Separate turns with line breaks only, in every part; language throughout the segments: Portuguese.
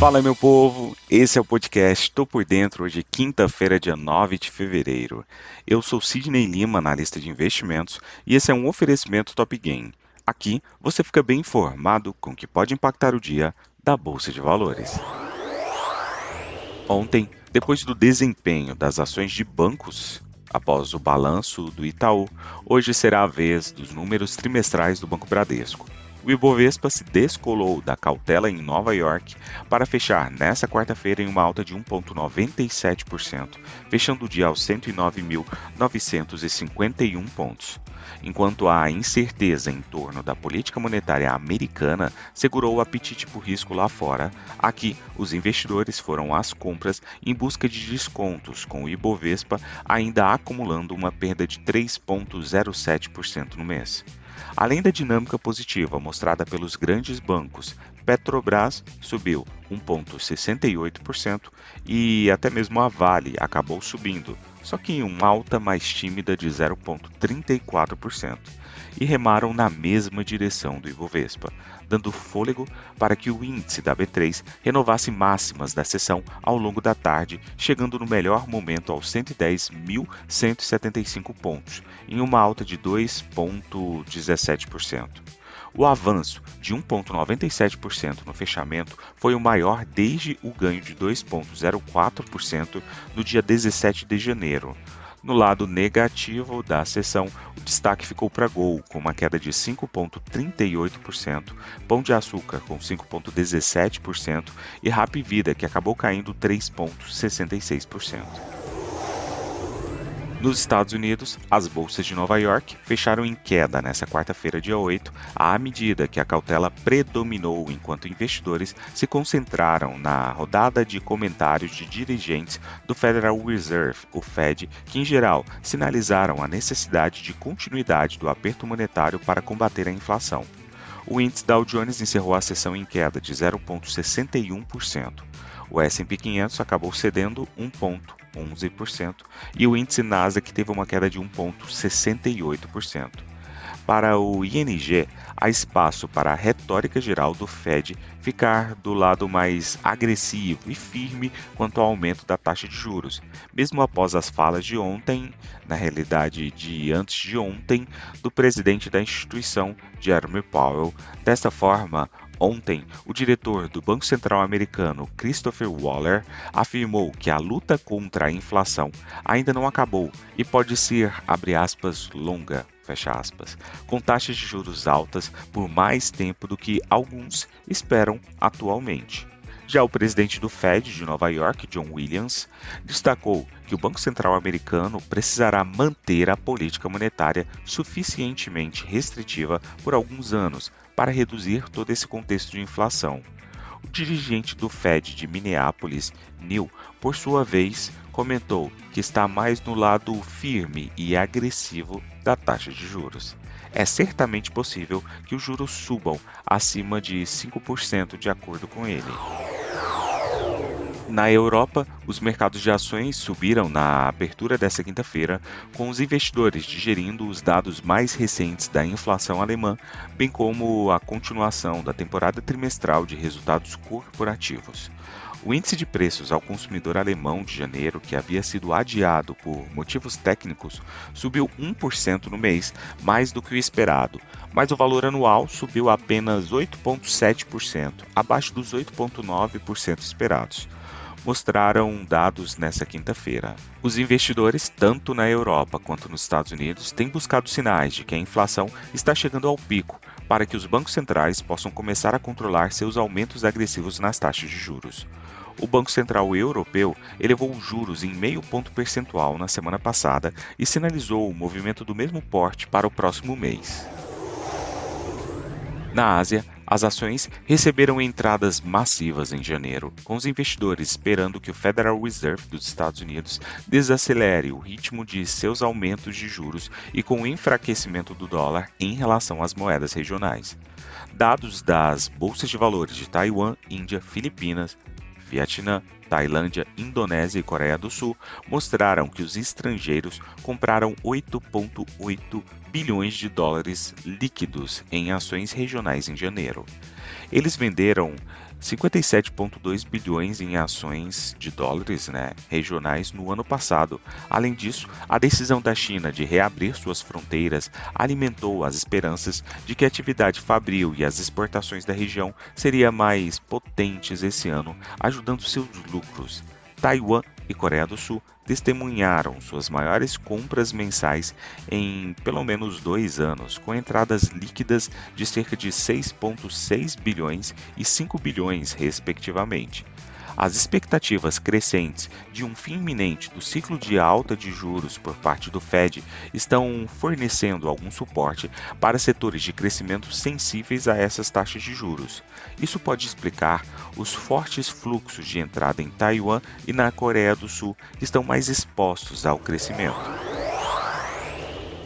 Fala, meu povo! Esse é o podcast Tô Por Dentro, hoje, quinta-feira, dia 9 de fevereiro. Eu sou Sidney Lima, analista de investimentos, e esse é um oferecimento Top Game. Aqui você fica bem informado com o que pode impactar o dia da Bolsa de Valores. Ontem, depois do desempenho das ações de bancos, após o balanço do Itaú, hoje será a vez dos números trimestrais do Banco Bradesco. O Ibovespa se descolou da cautela em Nova York para fechar nesta quarta-feira em uma alta de 1,97%, fechando o dia aos 109.951 pontos. Enquanto a incerteza em torno da política monetária americana segurou o apetite por risco lá fora, aqui os investidores foram às compras em busca de descontos, com o Ibovespa ainda acumulando uma perda de 3,07% no mês. Além da dinâmica positiva mostrada pelos grandes bancos, Petrobras subiu 1,68% e até mesmo a Vale acabou subindo, só que em uma alta mais tímida de 0,34%, e remaram na mesma direção do Ibovespa, dando fôlego para que o índice da B3 renovasse máximas da sessão ao longo da tarde, chegando no melhor momento aos 110.175 pontos, em uma alta de 2,17%. O avanço de 1,97% no fechamento foi o maior desde o ganho de 2,04% no dia 17 de janeiro. No lado negativo da sessão, o destaque ficou para Gol, com uma queda de 5,38%, Pão de Açúcar, com 5,17% e Rap Vida, que acabou caindo 3,66%. Nos Estados Unidos, as bolsas de Nova York fecharam em queda nesta quarta-feira, dia 8, à medida que a cautela predominou enquanto investidores se concentraram na rodada de comentários de dirigentes do Federal Reserve, o Fed, que em geral sinalizaram a necessidade de continuidade do aperto monetário para combater a inflação. O índice Dow Jones encerrou a sessão em queda de 0,61%. O S&P 500 acabou cedendo 1,11% e o índice Nasdaq teve uma queda de 1,68%. Para o ING, há espaço para a retórica geral do Fed ficar do lado mais agressivo e firme quanto ao aumento da taxa de juros, mesmo após as falas de ontem, na realidade de antes de ontem, do presidente da instituição, Jeremy Powell. Desta forma, Ontem, o diretor do Banco Central americano, Christopher Waller, afirmou que a luta contra a inflação ainda não acabou e pode ser, abre aspas, longa, fecha aspas, com taxas de juros altas por mais tempo do que alguns esperam atualmente. Já o presidente do Fed de Nova York, John Williams, destacou que o Banco Central americano precisará manter a política monetária suficientemente restritiva por alguns anos para reduzir todo esse contexto de inflação. O dirigente do Fed de Minneapolis, Neil, por sua vez, comentou que está mais no lado firme e agressivo da taxa de juros é certamente possível que os juros subam acima de 5% de acordo com ele. Na Europa, os mercados de ações subiram na abertura desta quinta-feira, com os investidores digerindo os dados mais recentes da inflação alemã, bem como a continuação da temporada trimestral de resultados corporativos. O índice de preços ao consumidor alemão de janeiro, que havia sido adiado por motivos técnicos, subiu 1% no mês, mais do que o esperado, mas o valor anual subiu apenas 8,7%, abaixo dos 8,9% esperados mostraram dados nesta quinta-feira. Os investidores, tanto na Europa quanto nos Estados Unidos, têm buscado sinais de que a inflação está chegando ao pico para que os bancos centrais possam começar a controlar seus aumentos agressivos nas taxas de juros. O Banco Central Europeu elevou os juros em meio ponto percentual na semana passada e sinalizou o movimento do mesmo porte para o próximo mês. Na Ásia, as ações receberam entradas massivas em janeiro, com os investidores esperando que o Federal Reserve dos Estados Unidos desacelere o ritmo de seus aumentos de juros e com o enfraquecimento do dólar em relação às moedas regionais. Dados das bolsas de valores de Taiwan, Índia, Filipinas, Vietnã, Tailândia, Indonésia e Coreia do Sul mostraram que os estrangeiros compraram 8,8 bilhões de dólares líquidos em ações regionais em janeiro. Eles venderam 57,2 bilhões em ações de dólares né, regionais no ano passado. Além disso, a decisão da China de reabrir suas fronteiras alimentou as esperanças de que a atividade fabril e as exportações da região seriam mais potentes esse ano, ajudando seus lucros. Taiwan e Coreia do Sul testemunharam suas maiores compras mensais em pelo menos dois anos, com entradas líquidas de cerca de 6,6 bilhões e 5 bilhões, respectivamente. As expectativas crescentes de um fim iminente do ciclo de alta de juros por parte do Fed estão fornecendo algum suporte para setores de crescimento sensíveis a essas taxas de juros. Isso pode explicar os fortes fluxos de entrada em Taiwan e na Coreia do Sul, que estão mais expostos ao crescimento.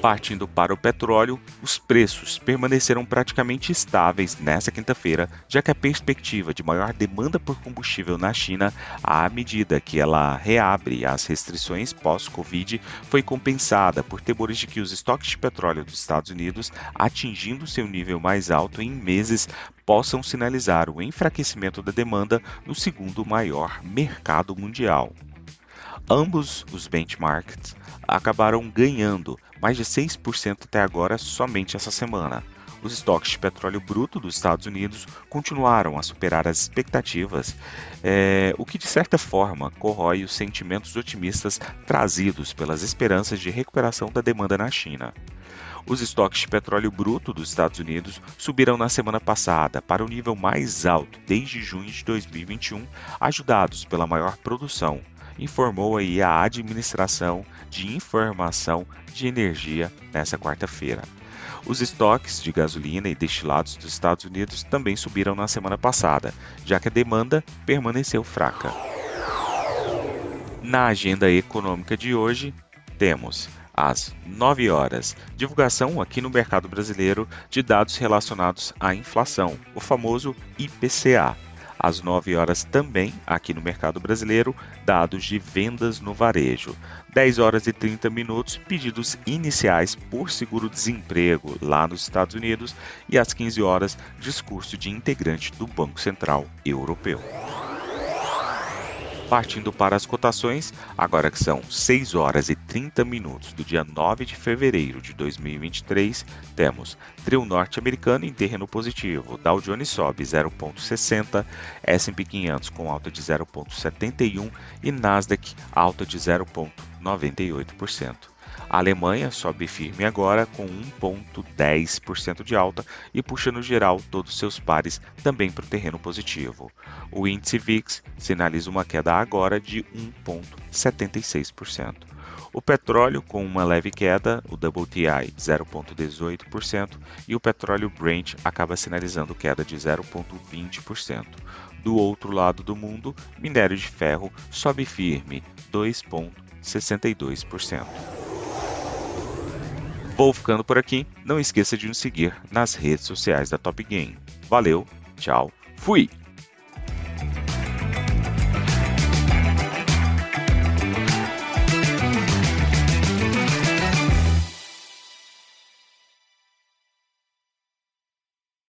Partindo para o petróleo, os preços permaneceram praticamente estáveis nesta quinta-feira, já que a perspectiva de maior demanda por combustível na China, à medida que ela reabre as restrições pós-Covid, foi compensada por temores de que os estoques de petróleo dos Estados Unidos, atingindo seu nível mais alto em meses, possam sinalizar o enfraquecimento da demanda no segundo maior mercado mundial. Ambos os benchmarks acabaram ganhando mais de 6% até agora somente essa semana. Os estoques de petróleo bruto dos Estados Unidos continuaram a superar as expectativas, é, o que de certa forma corrói os sentimentos otimistas trazidos pelas esperanças de recuperação da demanda na China. Os estoques de petróleo bruto dos Estados Unidos subiram na semana passada para o nível mais alto desde junho de 2021, ajudados pela maior produção, informou aí a Administração de Informação de Energia nesta quarta-feira. Os estoques de gasolina e destilados dos Estados Unidos também subiram na semana passada, já que a demanda permaneceu fraca. Na agenda econômica de hoje, temos às 9 horas, divulgação aqui no mercado brasileiro de dados relacionados à inflação, o famoso IPCA às 9 horas também, aqui no mercado brasileiro, dados de vendas no varejo. 10 horas e 30 minutos, pedidos iniciais por seguro-desemprego lá nos Estados Unidos e às 15 horas, discurso de integrante do Banco Central Europeu. Partindo para as cotações, agora que são 6 horas e 30 minutos do dia 9 de fevereiro de 2023, temos trio norte-americano em terreno positivo, Dow Jones sobe 0,60, S&P 500 com alta de 0,71 e Nasdaq alta de 0,98%. A Alemanha sobe firme agora com 1,10% de alta e puxa no geral todos seus pares também para o terreno positivo. O índice VIX sinaliza uma queda agora de 1,76%. O petróleo com uma leve queda, o WTI 0,18% e o petróleo Brent acaba sinalizando queda de 0,20%. Do outro lado do mundo, minério de ferro sobe firme 2,62%. Vou ficando por aqui. Não esqueça de nos seguir nas redes sociais da Top Game. Valeu, tchau, fui!